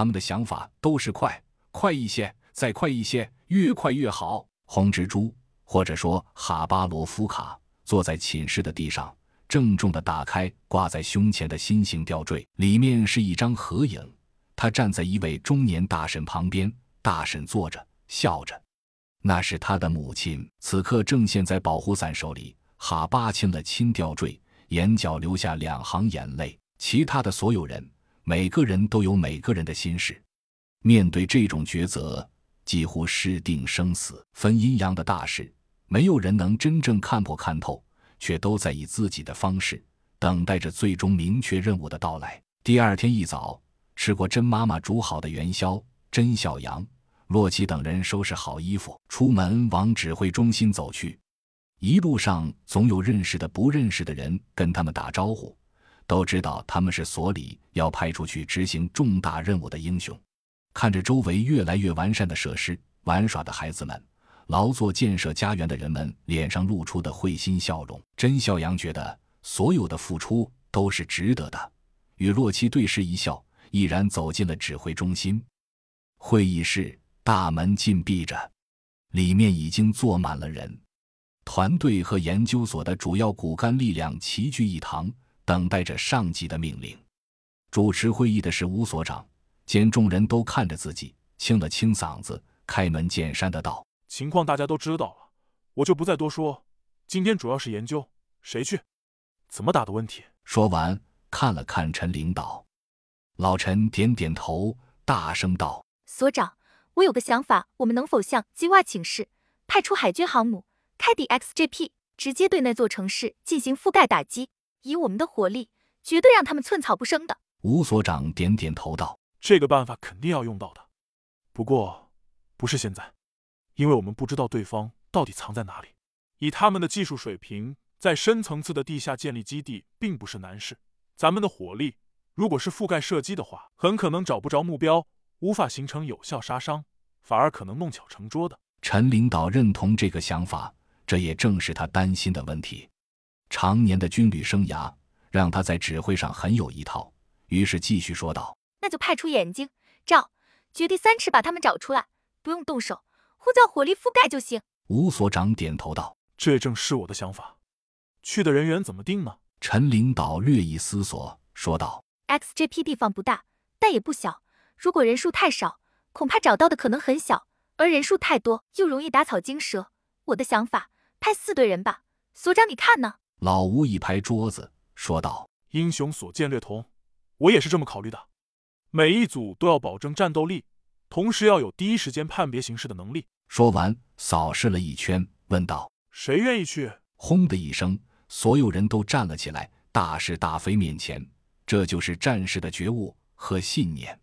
他们的想法都是快，快一些，再快一些，越快越好。红蜘蛛，或者说哈巴罗夫卡，坐在寝室的地上，郑重地打开挂在胸前的心形吊坠，里面是一张合影。他站在一位中年大婶旁边，大婶坐着，笑着。那是他的母亲，此刻正陷在保护伞手里。哈巴亲了亲吊坠，眼角流下两行眼泪。其他的所有人，每个人都有每个人的心事。面对这种抉择，几乎是定生死、分阴阳的大事，没有人能真正看破看透，却都在以自己的方式等待着最终明确任务的到来。第二天一早，吃过甄妈妈煮好的元宵，甄小阳。洛奇等人收拾好衣服，出门往指挥中心走去。一路上总有认识的、不认识的人跟他们打招呼，都知道他们是所里要派出去执行重大任务的英雄。看着周围越来越完善的设施、玩耍的孩子们、劳作建设家园的人们脸上露出的会心笑容，甄孝阳觉得所有的付出都是值得的。与洛奇对视一笑，毅然走进了指挥中心会议室。大门紧闭着，里面已经坐满了人。团队和研究所的主要骨干力量齐聚一堂，等待着上级的命令。主持会议的是吴所长，见众人都看着自己，清了清嗓子，开门见山的道：“情况大家都知道了，我就不再多说。今天主要是研究谁去，怎么打的问题。”说完，看了看陈领导，老陈点点头，大声道：“所长。”我有个想法，我们能否向机外请示，派出海军航母开抵 XJP，直接对那座城市进行覆盖打击？以我们的火力，绝对让他们寸草不生的。吴所长点点头道：“这个办法肯定要用到的，不过不是现在，因为我们不知道对方到底藏在哪里。以他们的技术水平，在深层次的地下建立基地并不是难事。咱们的火力，如果是覆盖射击的话，很可能找不着目标。”无法形成有效杀伤，反而可能弄巧成拙的。陈领导认同这个想法，这也正是他担心的问题。常年的军旅生涯让他在指挥上很有一套，于是继续说道：“那就派出眼睛、照、掘地三尺把他们找出来，不用动手，呼叫火力覆盖就行。”吴所长点头道：“这正是我的想法。去的人员怎么定呢？”陈领导略一思索，说道：“XJP 地方不大，但也不小。”如果人数太少，恐怕找到的可能很小；而人数太多，又容易打草惊蛇。我的想法，派四队人吧。所长，你看呢？老吴一拍桌子，说道：“英雄所见略同，我也是这么考虑的。每一组都要保证战斗力，同时要有第一时间判别形势的能力。”说完，扫视了一圈，问道：“谁愿意去？”轰的一声，所有人都站了起来。大是大非面前，这就是战士的觉悟和信念。